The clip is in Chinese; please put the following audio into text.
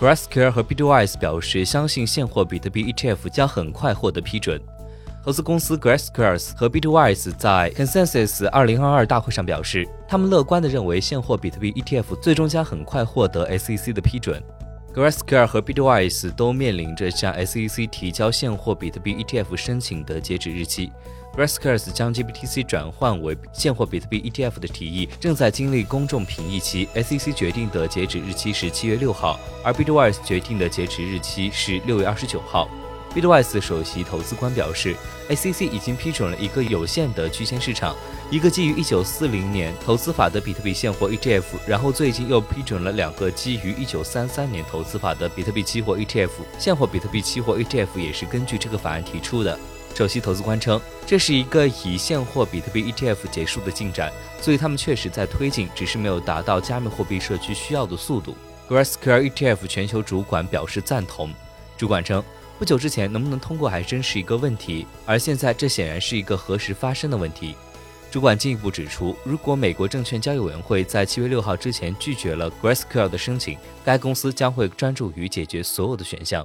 Grayscale 和 Bitwise 表示，相信现货比特币 ETF 将很快获得批准。投资公司 Grayscale 和 Bitwise 在 Consensus 2022大会上表示，他们乐观地认为现货比特币 ETF 最终将很快获得 SEC 的批准。Grayscale 和 Bitwise 都面临着向 SEC 提交现货比特币 ETF 申请的截止日期。Grayscale 将 GBTC 转换为现货比特币 ETF 的提议正在经历公众评议期，SEC 决定的截止日期是七月六号，而 Bitwise 决定的截止日期是六月二十九号。Bitwise 首席投资官表示，SEC 已经批准了一个有限的区间市场，一个基于1940年投资法的比特币现货 ETF，然后最近又批准了两个基于1933年投资法的比特币期货 ETF，现货比特币期货 ETF 也是根据这个法案提出的。首席投资官称，这是一个以现货比特币 ETF 结束的进展，所以他们确实在推进，只是没有达到加密货币社区需要的速度。Grayscale ETF 全球主管表示赞同。主管称。不久之前能不能通过还真是一个问题，而现在这显然是一个何时发生的问题。主管进一步指出，如果美国证券交易委员会在七月六号之前拒绝了 Grayscale 的申请，该公司将会专注于解决所有的选项。